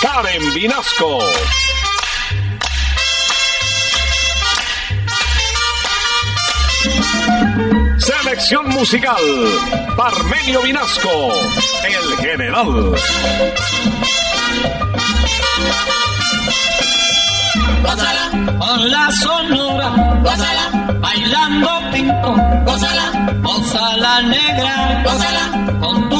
Karen Vinasco. Selección musical, Parmenio Vinasco, el general. Gózala, con la sonora, gózala, bailando pinto, gózala, gózala negra, gózala, con tu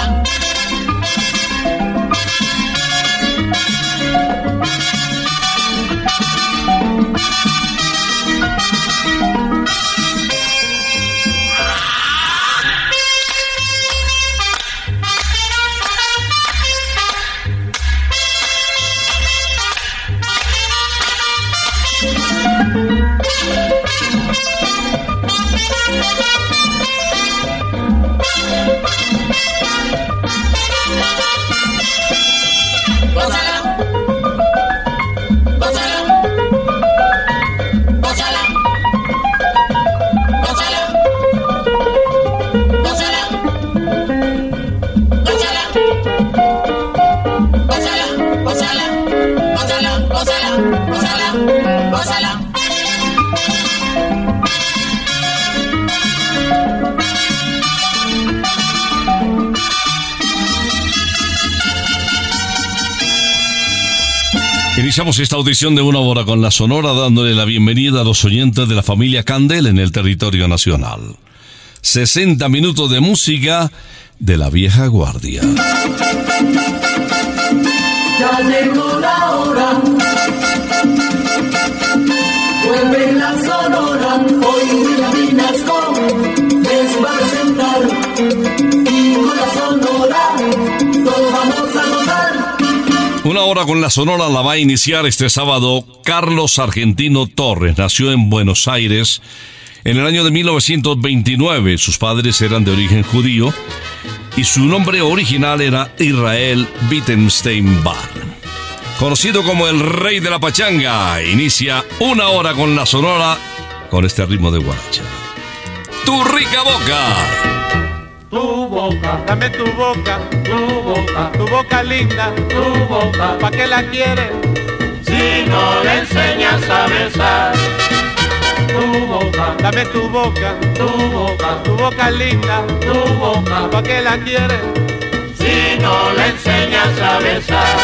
Iniciamos esta audición de una hora con la Sonora dándole la bienvenida a los oyentes de la familia Candel en el territorio nacional. 60 minutos de música de la vieja guardia. Una hora con la Sonora la va a iniciar este sábado Carlos Argentino Torres. Nació en Buenos Aires en el año de 1929. Sus padres eran de origen judío y su nombre original era Israel Wittenstein Bar. Conocido como el rey de la pachanga, inicia una hora con la Sonora con este ritmo de guaracha. Tu rica boca. Tu boca, dame tu boca, tu boca, tu boca linda, tu boca, ¿pa' qué la quieres? Si no le enseñas a besar. Tu boca, dame tu boca, tu boca, tu boca linda, tu boca, ¿pa' qué la quieres? Si no le enseñas a besar.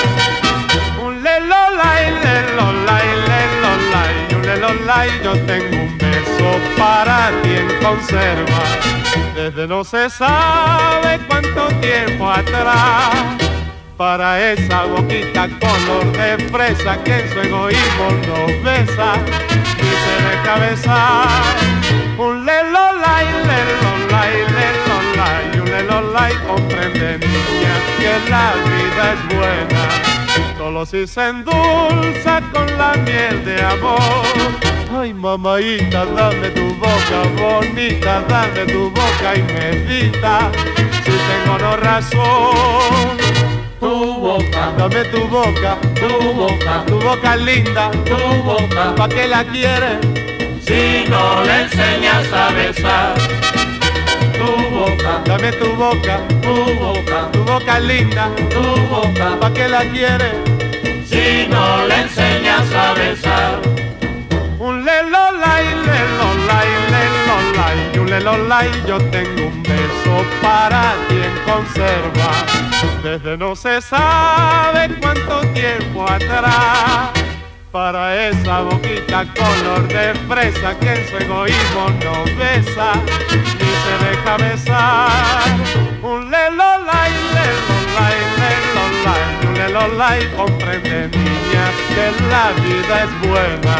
Un lelolay, lelolay, lelolay, un lelolay, yo tengo un beso para ti en conserva desde no se sabe cuánto tiempo atrás. para esa boquita color de fresa que en su egoísmo nos besa se de cabeza un lelolay, lelolay, lelolay, un lelolay comprende niña que la vida es buena solo si se endulza con la miel de amor. Ay, mamaita, dame tu boca bonita, dame tu boca y medita, si tengo no razón. Tu boca, dame tu boca, tu boca, tu boca linda, tu boca, ¿pa' qué la quieres? Si no le enseñas a besar. Boca, dame tu boca, tu boca, tu boca linda, tu boca, ¿pa' qué la quieres? Si no le enseñas a besar un lelolay, lelolay, lelolay, un lelolay, yo tengo un beso para quien conserva, desde no se sabe cuánto tiempo atrás, para esa boquita color de fresa que en su egoísmo no besa, ni se deja besar, un lelolay, lelolay, lelolay, un lelolay, comprende niña que la vida es buena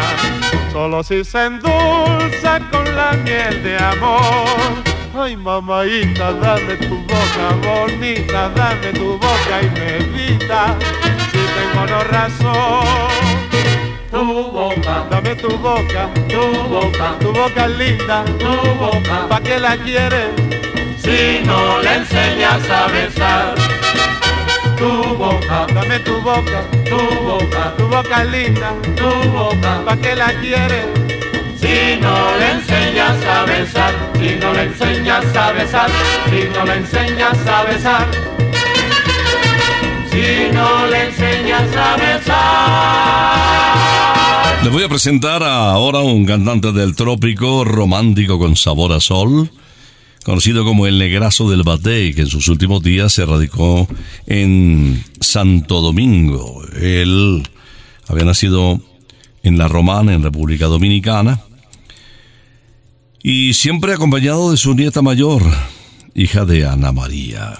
solo si se endulza con la miel de amor. Ay, mamaita, dame tu boca bonita, dame tu boca y medita, si tengo no razón. Tu boca, dame tu boca, tu boca, tu boca linda, tu boca, ¿pa' qué la quieres? Si no le enseñas a besar. Tu boca, dame tu boca, tu boca, tu boca linda, tu boca, ¿pa' qué la quieres? Si no le enseñas a besar, si no le enseñas a besar, si no le enseñas a besar, si no le enseñas a besar. Le voy a presentar ahora un cantante del trópico romántico con sabor a sol conocido como el Negrazo del Batey, que en sus últimos días se radicó en Santo Domingo. Él había nacido en La Romana, en República Dominicana, y siempre acompañado de su nieta mayor, hija de Ana María.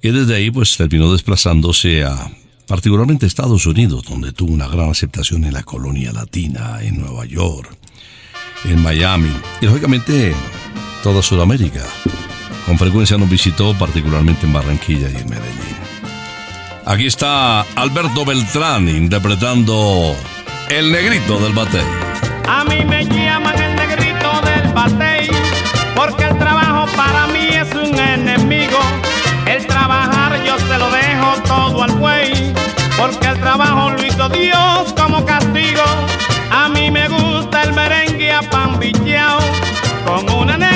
Y desde ahí pues terminó desplazándose a particularmente Estados Unidos, donde tuvo una gran aceptación en la colonia latina, en Nueva York, en Miami, y lógicamente toda Sudamérica. Con frecuencia nos visitó, particularmente en Barranquilla y en Medellín. Aquí está Alberto Beltrán interpretando El Negrito del Batey. A mí me llaman el Negrito del Batey porque el trabajo lo hizo Dios como castigo. A mí me gusta el merengue a pan con una negra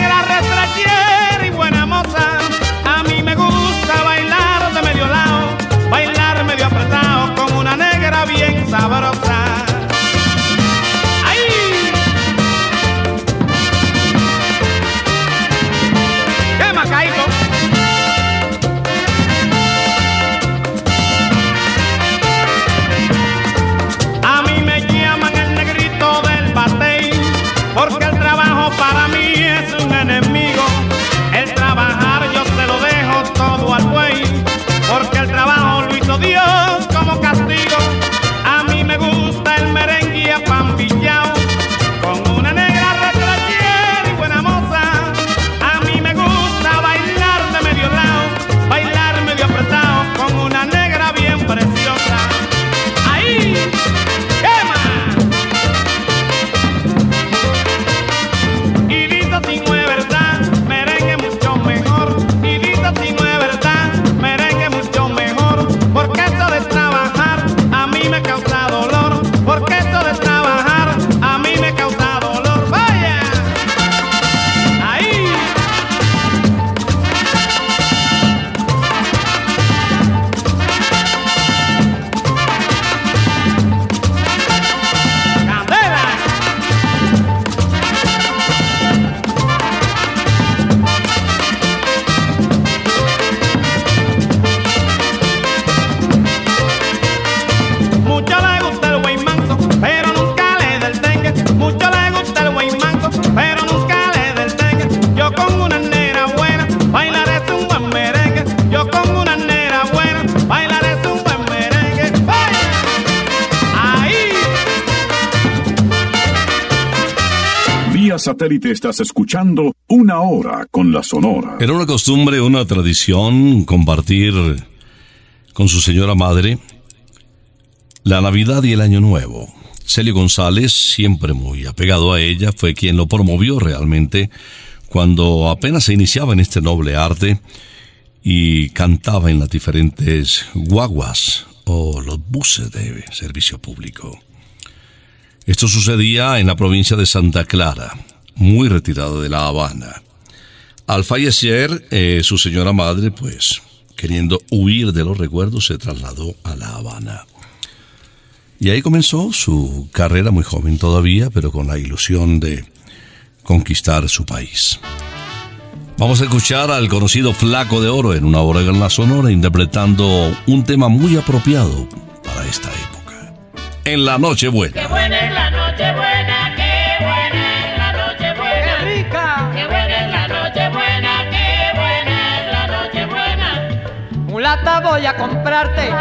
satélite estás escuchando Una Hora con la Sonora. Era una costumbre, una tradición compartir con su señora madre la Navidad y el Año Nuevo. Celio González, siempre muy apegado a ella, fue quien lo promovió realmente cuando apenas se iniciaba en este noble arte y cantaba en las diferentes guaguas o los buses de servicio público. Esto sucedía en la provincia de Santa Clara, muy retirado de La Habana. Al fallecer, eh, su señora madre, pues, queriendo huir de los recuerdos, se trasladó a La Habana. Y ahí comenzó su carrera muy joven todavía, pero con la ilusión de conquistar su país. Vamos a escuchar al conocido Flaco de Oro en una la sonora interpretando un tema muy apropiado para esta época en la. Qué buena la Nochebuena, voy a comprarte,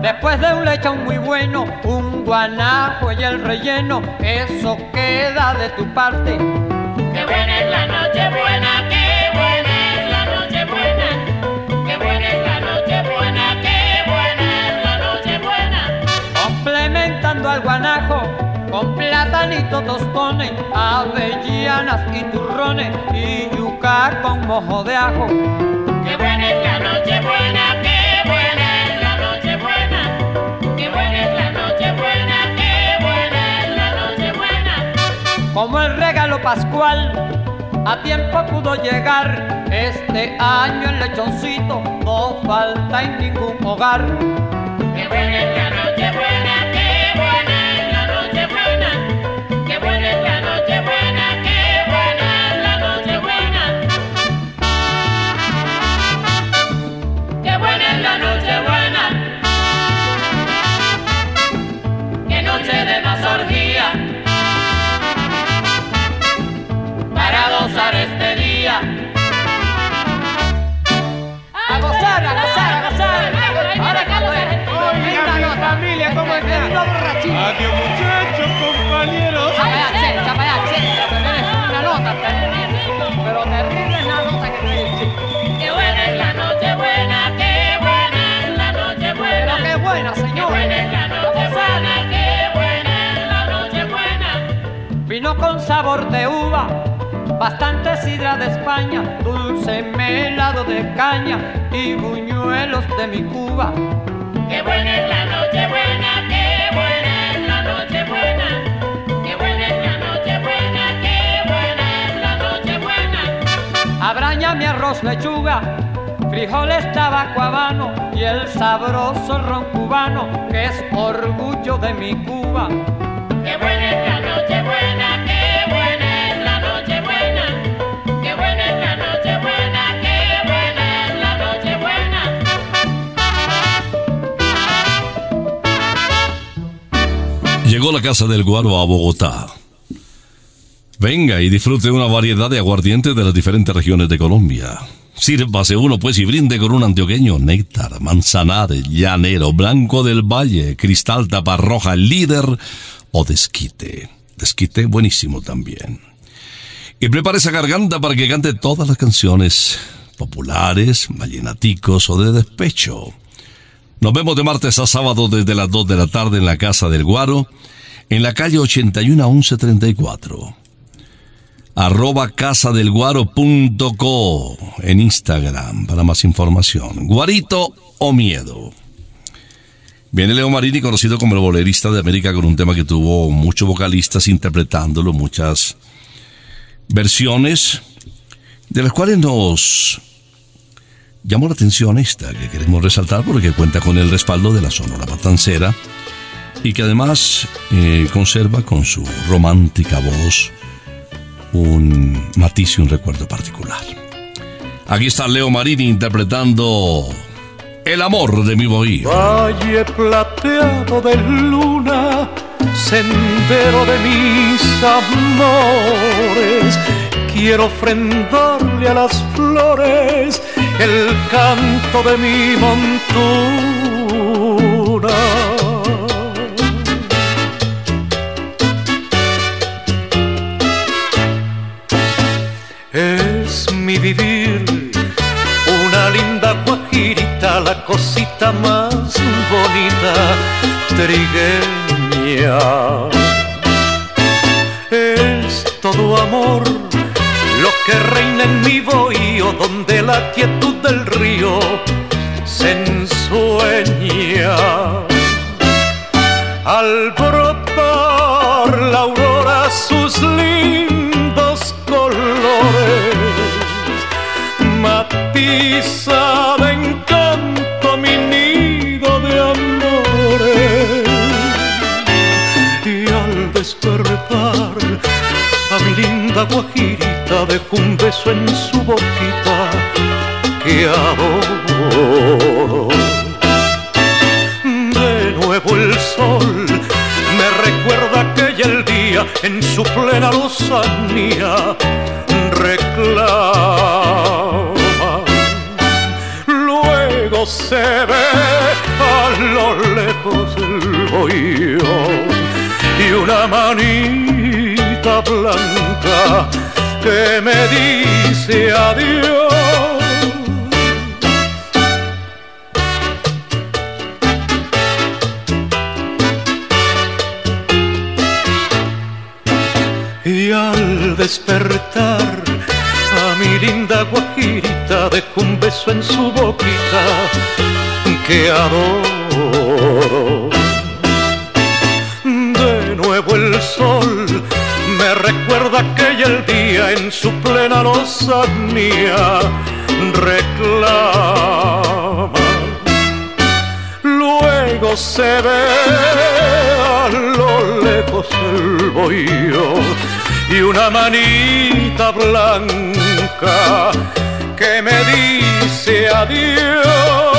después de un lechón muy bueno, un guanajo y el relleno, eso queda de tu parte. Qué buena es la Nochebuena, qué buena es la Nochebuena. Qué buena es la Nochebuena, qué buena es la Nochebuena. complementando al guanajo con platanito tostones, avellanas y turrones y yuca con mojo de ajo. Como el regalo pascual, a tiempo pudo llegar. Este año el lechoncito no falta en ningún hogar. Adiós muchachos, compañeros. Chapaya, che. Tenés una nota terrible. Pero terrible es la nota que tenés, che. Qué buena es la Nochebuena, qué buena es la Pero Nochebuena. qué buena, Qué señor. buena es la A gozar. Nochebuena, qué buena es la Nochebuena. Vino con sabor de uva, bastante sidra de España, dulce melado de caña y buñuelos de mi Cuba. Qué buena es la Nochebuena, qué Abraña mi arroz lechuga, frijoles tabaco habano y el sabroso ron cubano que es orgullo de mi Cuba. Qué buena es la Nochebuena, qué buena es la Nochebuena. Qué buena es la Nochebuena, qué buena es la Nochebuena. Llegó la Casa del Guaro a Bogotá. Venga y disfrute una variedad de aguardientes de las diferentes regiones de Colombia. Sírvase uno pues y brinde con un antioqueño néctar, manzanares, llanero, blanco del valle, cristal taparroja, líder o desquite. Desquite buenísimo también. Y prepare esa garganta para que cante todas las canciones populares, vallenaticos o de despecho. Nos vemos de martes a sábado desde las 2 de la tarde en la Casa del Guaro, en la calle 81 a 1134. Arroba casadelguaro.co en Instagram para más información. Guarito o miedo. Viene Leo Marini, conocido como el bolerista de América, con un tema que tuvo muchos vocalistas interpretándolo, muchas versiones, de las cuales nos llamó la atención esta que queremos resaltar porque cuenta con el respaldo de la Sonora Matancera y que además eh, conserva con su romántica voz un matiz y un recuerdo particular. Aquí está Leo Marini interpretando El amor de mi bohío. Valle plateado de luna, sendero de mis amores. Quiero ofrendarle a las flores el canto de mi montura. Cosita más bonita, trigueña. Es todo amor lo que reina en mi bohío, donde la quietud del río se ensueña. Al brotar la aurora sus lindos colores, matiza linda guajirita dejo un beso en su boquita que adoro. De nuevo el sol me recuerda aquel día en su plena lozanía reclama. Luego se ve a lo lejos el bohío y una blanca que me dice adiós. Y al despertar a mi linda guajirita dejo un beso en su boquita que adoro. Recuerda aquel día en su plena lozanía reclama. Luego se ve a lo lejos el bohío y una manita blanca que me dice adiós.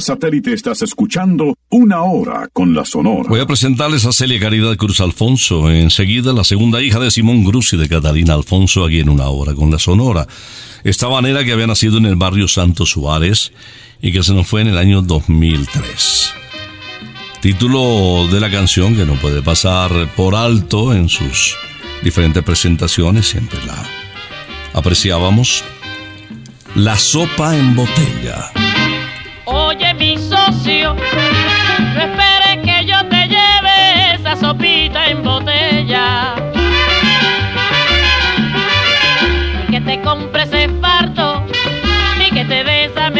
Satélite estás escuchando Una Hora con la Sonora. Voy a presentarles a Celia Caridad Cruz Alfonso, enseguida la segunda hija de Simón Cruz y de Catalina Alfonso, aquí en Una Hora con la Sonora. Esta manera que había nacido en el barrio Santo Suárez y que se nos fue en el año 2003. Título de la canción que no puede pasar por alto en sus diferentes presentaciones, siempre la apreciábamos. La sopa en botella. Esperes que yo te lleve esa sopita en botella. Ni que te compre ese farto, ni que te dé esa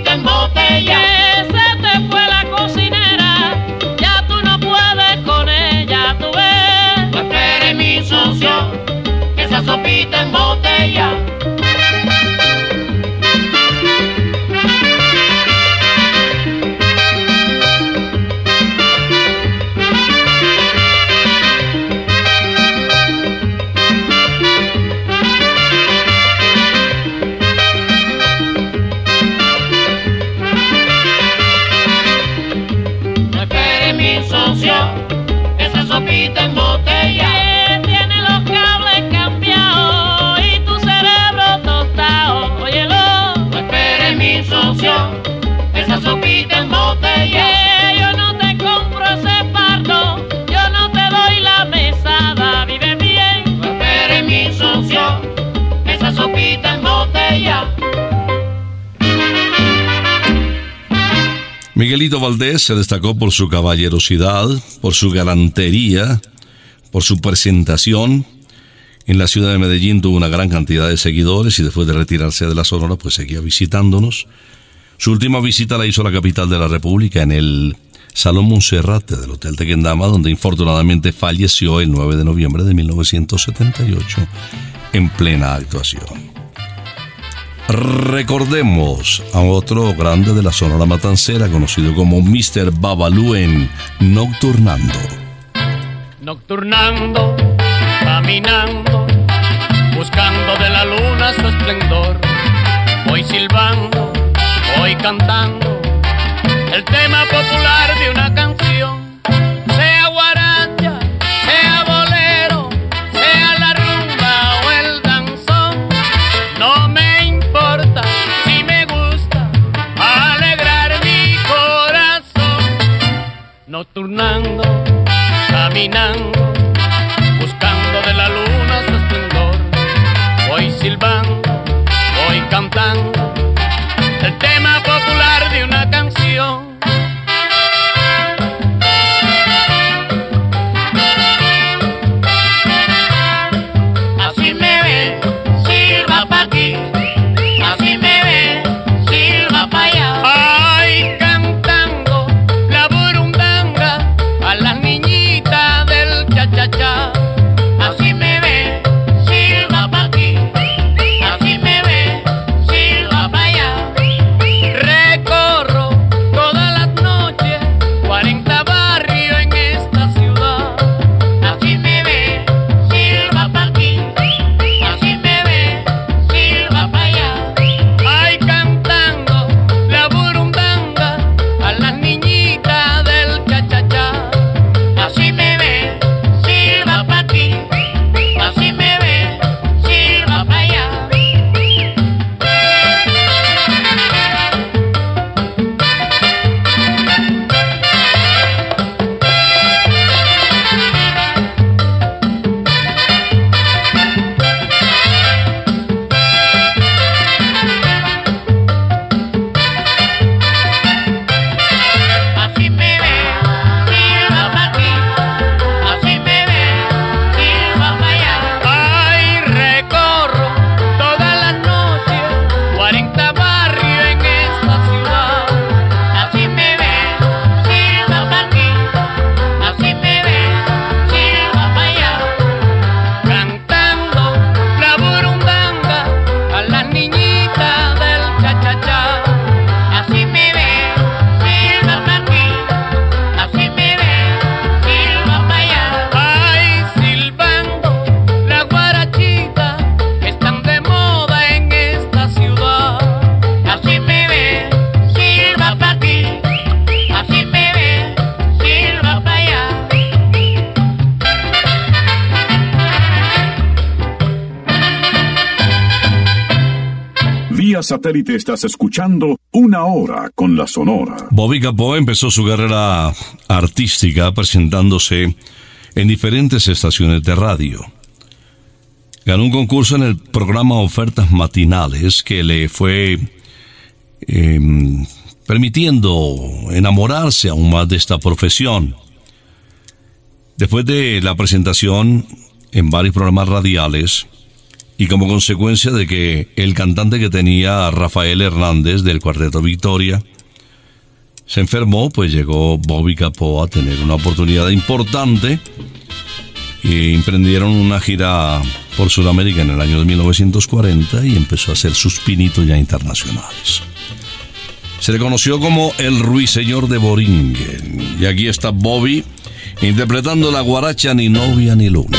Mexican Bob. Valdés se destacó por su caballerosidad, por su galantería, por su presentación. En la ciudad de Medellín tuvo una gran cantidad de seguidores y después de retirarse de la Sonora, pues seguía visitándonos. Su última visita la hizo a la capital de la República en el Salón Monserrate del Hotel Tequendama, donde infortunadamente falleció el 9 de noviembre de 1978 en plena actuación. Recordemos a otro grande de la Sonora Matancera, conocido como Mr. Babalú Nocturnando. Nocturnando, caminando, buscando de la luna su esplendor. Voy silbando, voy cantando Estás escuchando Una Hora con la Sonora. Bobby Capó empezó su carrera artística presentándose en diferentes estaciones de radio. Ganó un concurso en el programa Ofertas Matinales que le fue em, permitiendo enamorarse aún más de esta profesión. Después de la presentación en varios programas radiales, y como consecuencia de que el cantante que tenía Rafael Hernández del Cuarteto Victoria se enfermó, pues llegó Bobby Capó a tener una oportunidad importante y emprendieron una gira por Sudamérica en el año de 1940 y empezó a hacer sus pinitos ya internacionales. Se le conoció como el ruiseñor de Boringen y aquí está Bobby interpretando la guaracha Ni novia ni luna.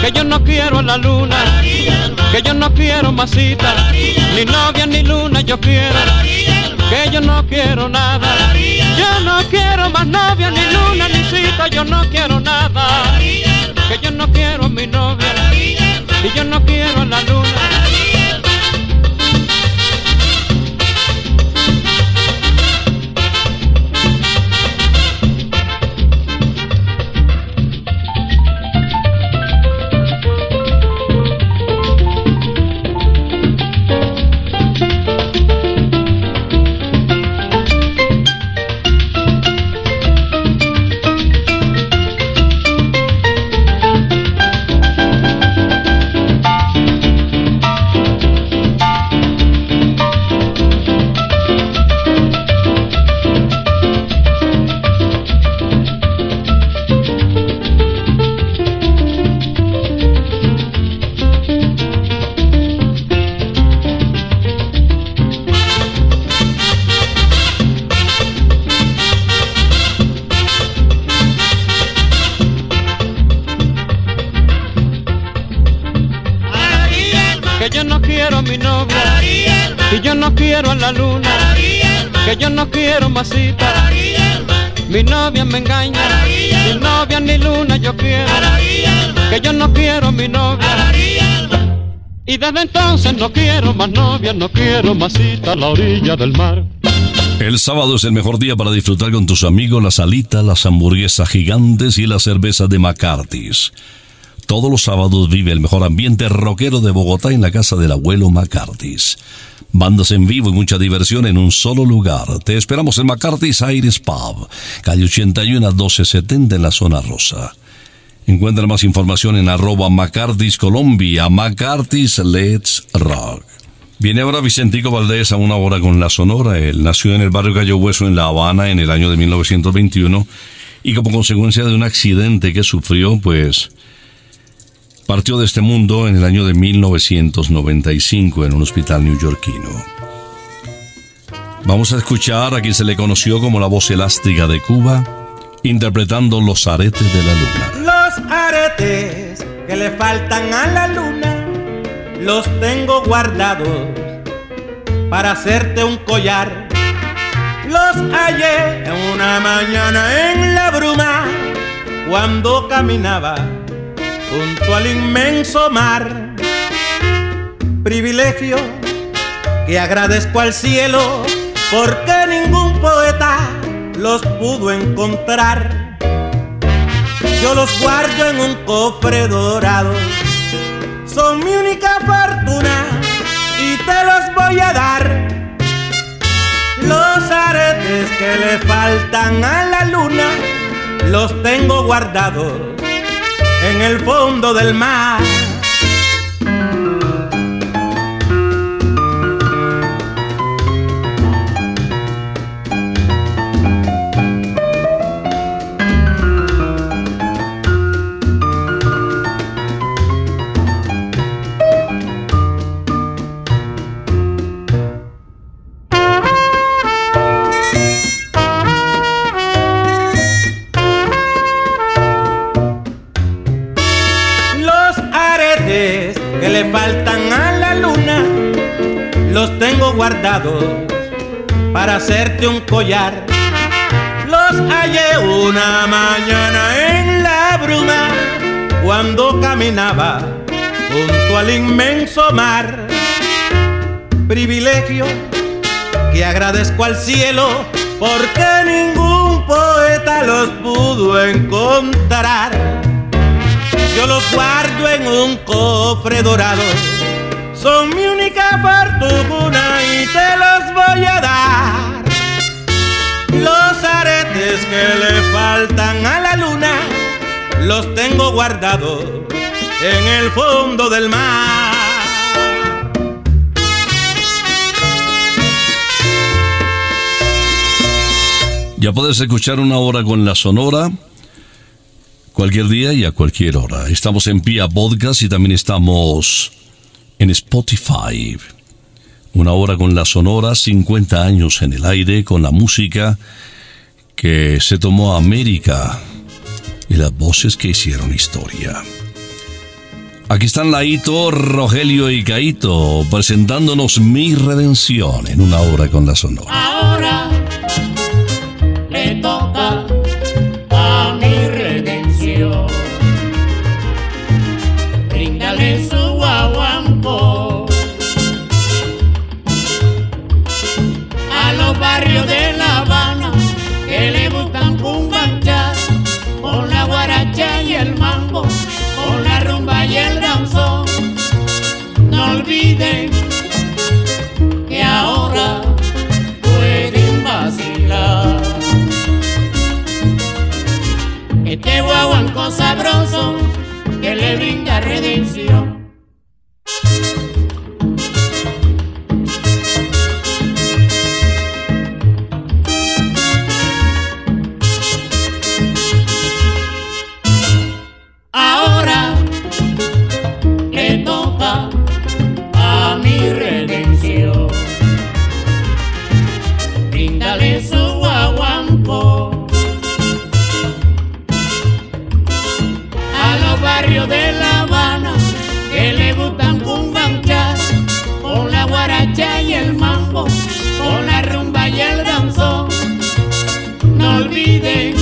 que yo no quiero a la luna, que yo no quiero más cita, ni novia ni luna yo quiero, que yo no quiero nada, yo no quiero más novia ni luna ni cita, yo no quiero nada, que yo no quiero mi novia, y yo no quiero a la luna. Que yo no quiero más cita. Mi novia me engaña, ni novia ni luna yo quiero, que yo no quiero mi novia. Y desde entonces no quiero más novia, no quiero más cita a la orilla del mar. El sábado es el mejor día para disfrutar con tus amigos las alitas, las hamburguesas gigantes y la cerveza de McCarthy's. Todos los sábados vive el mejor ambiente rockero de Bogotá en la casa del abuelo McCarthy's. Bandas en vivo y mucha diversión en un solo lugar. Te esperamos en McCarthy's Aires Pub, calle 81 a 1270 en la zona rosa. Encuentra más información en arroba McCarthy's Colombia, McCarthy's Let's Rock. Viene ahora Vicentico Valdés a una hora con la Sonora. Él nació en el barrio Gallo Hueso en La Habana en el año de 1921 y como consecuencia de un accidente que sufrió, pues partió de este mundo en el año de 1995 en un hospital neoyorquino. Vamos a escuchar a quien se le conoció como la voz elástica de Cuba, interpretando Los aretes de la luna. Los aretes que le faltan a la luna los tengo guardados para hacerte un collar. Los hallé en una mañana en la bruma cuando caminaba junto al inmenso mar. Privilegio que agradezco al cielo porque ningún poeta los pudo encontrar. Yo los guardo en un cofre dorado, son mi única fortuna y te los voy a dar. Los aretes que le faltan a la luna los tengo guardados en el fondo del mar. Guardados para hacerte un collar. Los hallé una mañana en la bruma cuando caminaba junto al inmenso mar. Privilegio que agradezco al cielo porque ningún poeta los pudo encontrar. Yo los guardo en un cofre dorado. Son mi única fortuna voy a dar. Los aretes que le faltan a la luna los tengo guardados en el fondo del mar. Ya puedes escuchar una hora con la Sonora cualquier día y a cualquier hora. Estamos en Pia Podcast y también estamos en Spotify. Una hora con la Sonora, 50 años en el aire con la música que se tomó a América y las voces que hicieron historia. Aquí están Laito, Rogelio y Caito presentándonos Mi Redención en una hora con la Sonora. Ahora le toca olviden que ahora pueden vacilar. Este guaguanco sabroso que le brinda redención. De La Habana que le gustan cumbanchar con la guaracha y el mambo, con la rumba y el danzón. No olviden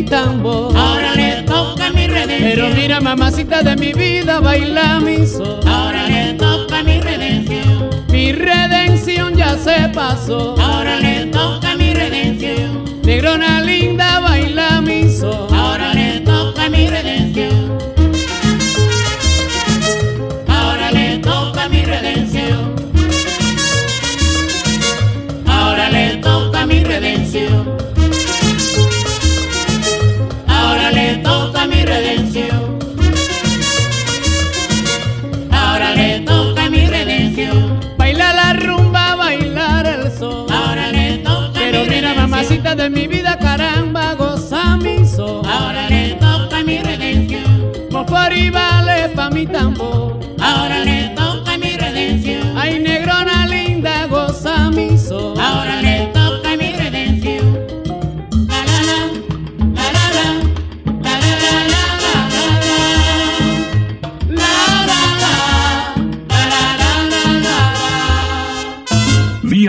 mi tambor. Ahora le toca mi redención. Pero mira, mamacita de mi vida, baila mi sol. Ahora le toca mi redención. Mi redención ya se pasó. Ahora le toca mi redención. Negrona linda, baila mi sol. Ahora le toca mi redención. Ahora le toca mi redención. Ahora le toca mi redención. Toca mi redención. Ahora le toca mi redención. Baila la rumba, bailar el sol. Ahora le toca Pero mi mira, redención. mamacita de mi vida, caramba, goza mi sol. Ahora le toca mi redención. Bofari vale pa' mi tambor. Ahora le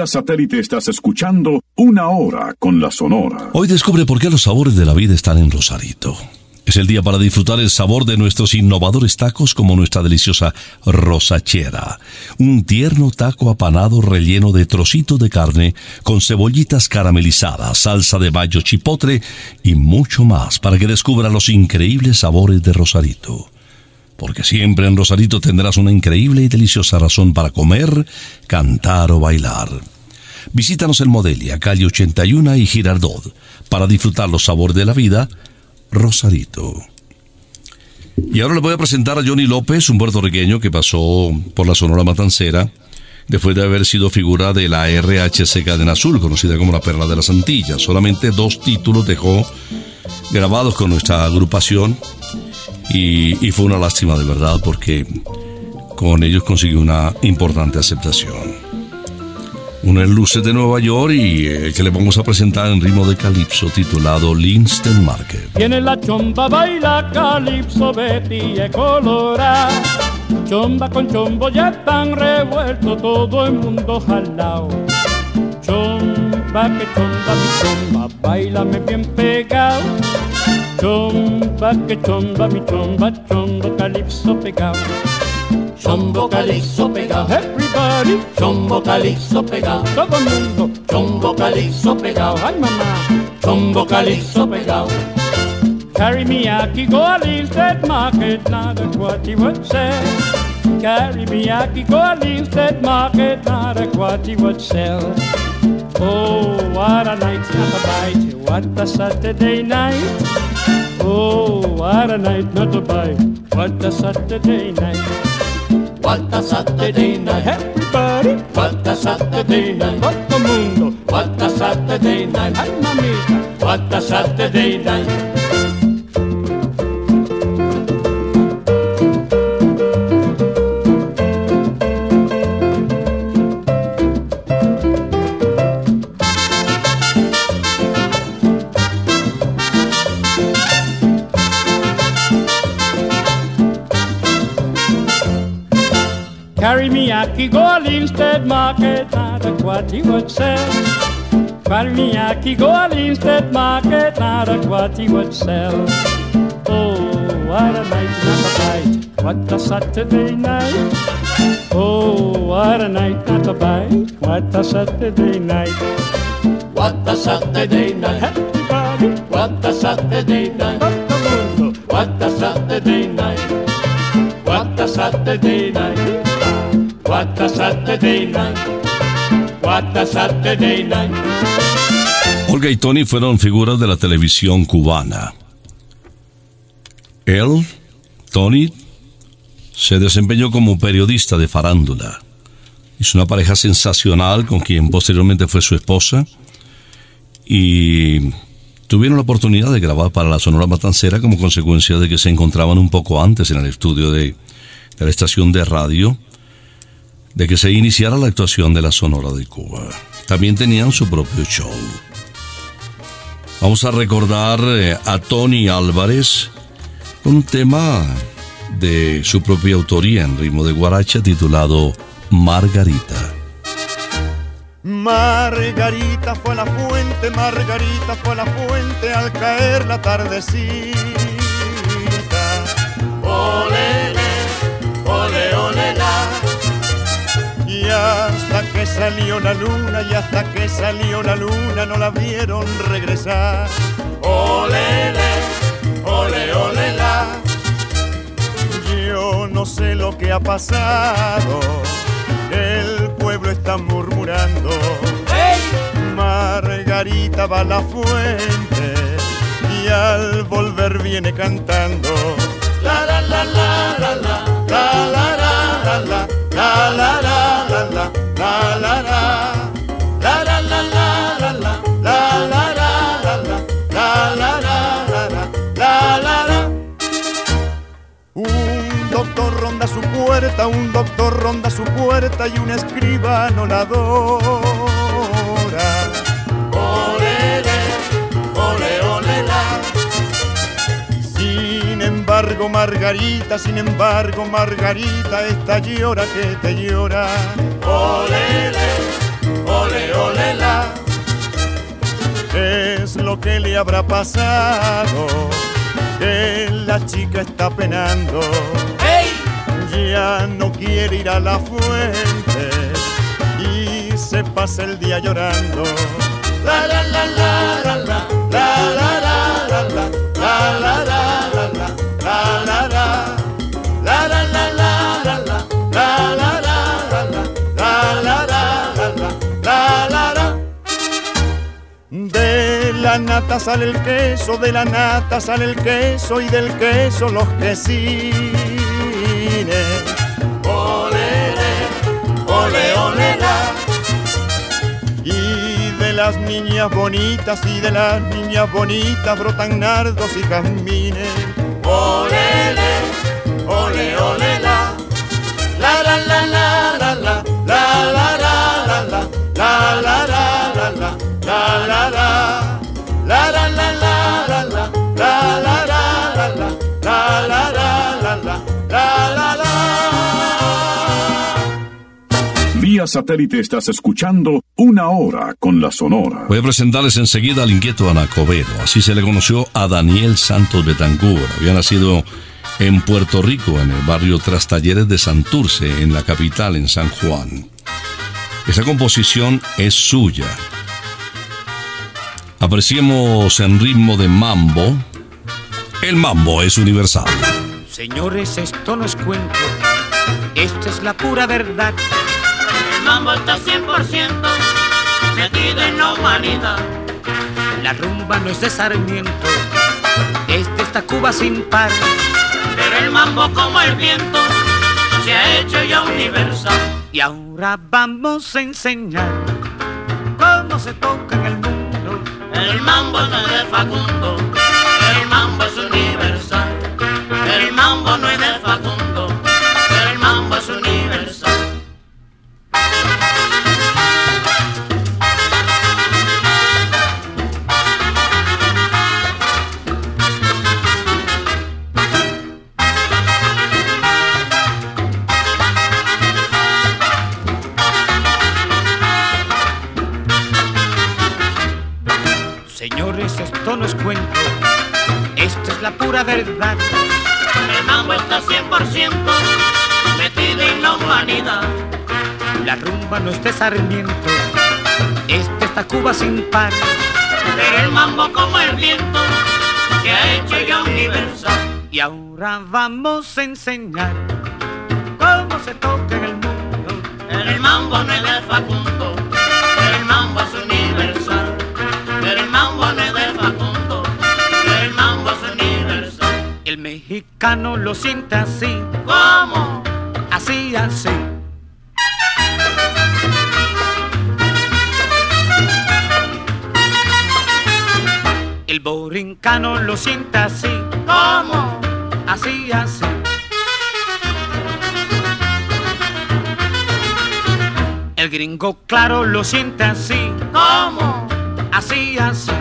Satélite estás escuchando una hora con la Sonora. Hoy descubre por qué los sabores de la vida están en Rosarito. Es el día para disfrutar el sabor de nuestros innovadores tacos como nuestra deliciosa rosachera. Un tierno taco apanado relleno de trocitos de carne con cebollitas caramelizadas, salsa de bayo chipotle y mucho más para que descubra los increíbles sabores de Rosarito. Porque siempre en Rosarito tendrás una increíble y deliciosa razón para comer, cantar o bailar. Visítanos en Modelia, calle 81 y Girardot, para disfrutar los sabores de la vida, Rosarito. Y ahora le voy a presentar a Johnny López, un puertorriqueño que pasó por la Sonora Matancera, después de haber sido figura de la RHC Cadena Azul, conocida como la Perla de las Antillas. Solamente dos títulos dejó grabados con nuestra agrupación y, y fue una lástima de verdad porque con ellos consiguió una importante aceptación. Uno es Luces de Nueva York y el que le vamos a presentar en ritmo de calipso titulado Linston Market. Tiene la chomba, baila calipso, Betty es colorada. Chomba con chombo ya están revueltos, todo el mundo jalao. Chomba que chomba, mi chomba, bailame bien pegado. Chomba que chomba, mi chomba, chomba calipso pegado. Chombo calixto pegado. Everybody, Chombo calixto pegado. todo mundo. Chombo calixto pegado. Ay, mamá. Chombo calixto pegado. Carry me aki go a Linstead market, not a what he would say. Carry me aki go a Linstead market, not a what he would sell. Oh, what a night, not a bite, what a Saturday night. Oh, what a night, not a bite, what a Saturday night. What a Saturday night. Everybody, What a Saturday night. todo mundo. What a Saturday night. Ay, mamita. What a Saturday night. Carry go Linstead market, not a what he would sell. Carry me aki go Linstead market, not a what he would sell. Oh, what a night, not a bite, what a Saturday night. Oh, what a night, not a bite, what a Saturday night. What a Saturday night. Everybody, What a Saturday night. todo el mundo. What a Saturday night. What a Saturday night. Olga y Tony fueron figuras de la televisión cubana. Él, Tony, se desempeñó como periodista de farándula. Hizo una pareja sensacional con quien posteriormente fue su esposa y tuvieron la oportunidad de grabar para la Sonora Matancera como consecuencia de que se encontraban un poco antes en el estudio de la estación de radio de que se iniciara la actuación de la Sonora de Cuba. También tenían su propio show. Vamos a recordar eh, a Tony Álvarez con un tema de su propia autoría en ritmo de guaracha titulado Margarita. Margarita fue la fuente, Margarita fue la fuente al caer la tardecita. Y hasta que salió la luna, y hasta que salió la luna no la vieron regresar. Olele, ole, ole, la. Yo no sé lo que ha pasado, el pueblo está murmurando. Margarita va a la fuente y al volver viene cantando. La, la, la, la, la, la. La, la, la, la, la. La, la, la, la, la. La, la, la. La, la, la, la, la, la. La, la, la, la. Un doctor ronda su puerta, un doctor ronda su puerta y un escribano la adora. Olele, ole, ole, la. Sin embargo, Margarita, sin embargo, Margarita, esta llora que te llora. Olele, ole, ole, la. ¿Qué es lo que le habrá pasado? Que la chica está penando. Ya no quiere ir a la fuente y se pasa el día llorando. La, la, la, la, la, la. La, la, la, la, la. La, la, la, la, la. De la nata sale el queso, de la nata sale el queso y del queso los quesines. Olele, ole, ole, la. Y de las niñas bonitas y de las niñas bonitas brotan nardos y jazmines. Olele, ole, ole, la. La, la, la, la, la, la. La, la, Vía satélite estás escuchando Una Hora con la Sonora. Voy a presentarles enseguida al inquieto Anacobedo. Así se le conoció a Daniel Santos Betancourt. Había nacido en Puerto Rico, en el barrio Trastalleres de Santurce, en la capital, en San Juan. Esa composición es suya. Apreciemos en ritmo de mambo. El mambo es universal. Señores, esto no es cuento, esto es la pura verdad. El mambo está 100% metido en la humanidad. La rumba no es de Sarmiento, es de esta Cuba sin par. Pero el mambo como el viento se ha hecho ya universal. Y ahora vamos a enseñar cómo se toca en el mundo. El mambo no es de Facundo, el mambo es universal. El mambo no es de Facundo, esto no es cuento, esto es la pura verdad. El mambo está 100% metido en la humanidad. La rumba no es de Sarmiento, esta Cuba sin par. Pero el mambo como el viento se ha hecho ya universal. Y ahora vamos a enseñar cómo se toca en el mundo. El mambo no es de Facundo, El mexicano lo siente así, ¿Cómo? así, así. El borincano lo siente así, ¿Cómo? así, así. El gringo claro lo siente así, ¿Cómo? así, así.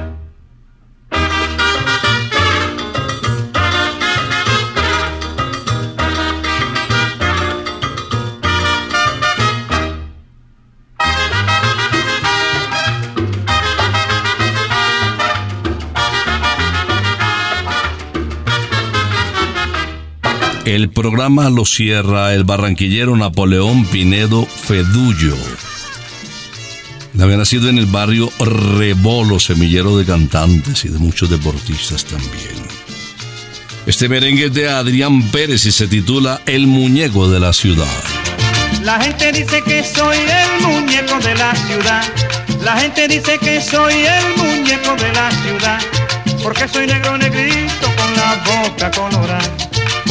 El programa lo cierra el barranquillero Napoleón Pinedo Fedullo. Había nacido en el barrio Rebolo, semillero de cantantes y de muchos deportistas también. Este merengue es de Adrián Pérez y se titula El muñeco de la ciudad. La gente dice que soy el muñeco de la ciudad. La gente dice que soy el muñeco de la ciudad. Porque soy negro negrito con la boca colorada.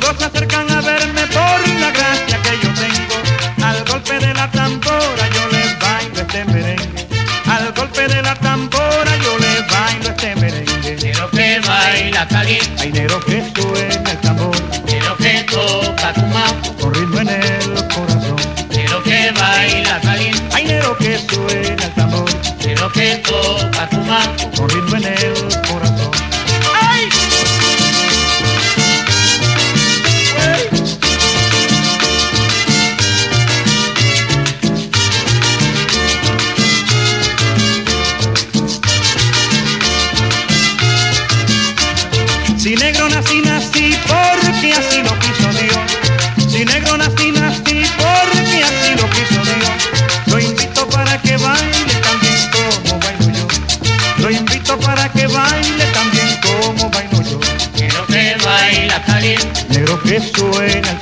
Todos se acercan a verme por la gracia que yo tengo. Al golpe de la tambora yo les bailo este merengue. Al golpe de la tambora yo les bailo este merengue. Pero que baila caliente, Ay, negro que suena el tambor. pero que toca Con ritmo en el corazón. pero que baila caliente, Ay, negro que suena el tambor. pero que toca. Con ritmo en el porque así lo quiso Dios. Si negro nací, nací porque así lo quiso Dios. Lo invito para que baile también como bailo yo. Lo invito para que baile también como bailo yo. Quiero que baila caliente. Negro que suena el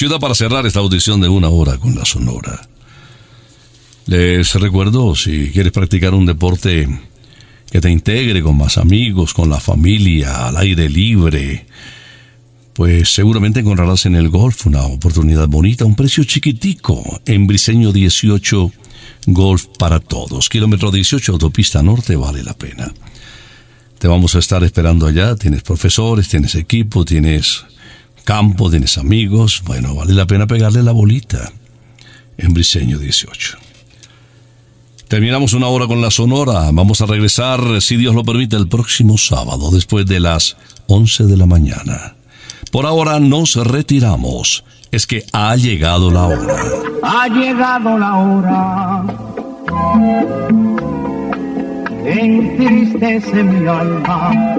ciudad para cerrar esta audición de una hora con la Sonora. Les recuerdo, si quieres practicar un deporte que te integre con más amigos, con la familia, al aire libre, pues seguramente encontrarás en el golf una oportunidad bonita, un precio chiquitico, en Briseño 18, golf para todos. Kilómetro 18, autopista norte, vale la pena. Te vamos a estar esperando allá, tienes profesores, tienes equipo, tienes campo, tienes amigos, bueno, vale la pena pegarle la bolita en Briseño 18. Terminamos una hora con la Sonora. Vamos a regresar, si Dios lo permite, el próximo sábado, después de las 11 de la mañana. Por ahora nos retiramos. Es que ha llegado la hora. Ha llegado la hora entristece mi alma.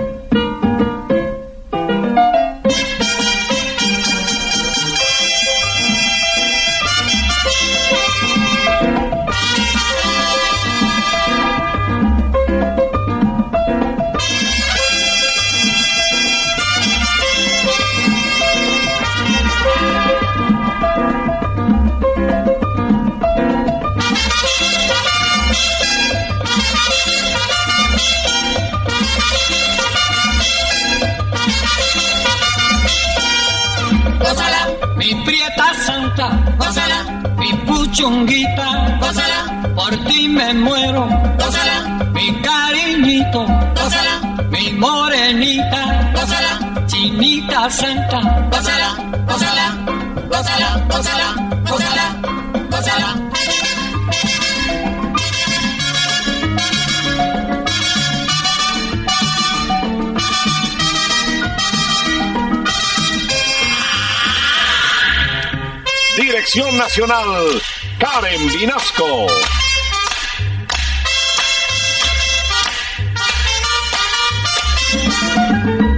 Karen Vinasco.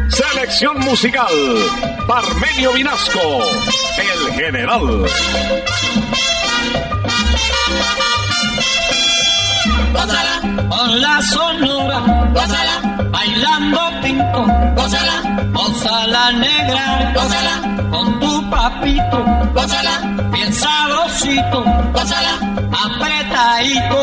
Selección musical, Parmenio Vinasco, el general. Gózala, con la sonora, gózala, bailando pinto, gózala, gózala negra, gózala, con tu papito, gózala, sabrosito, gózala, apretadito,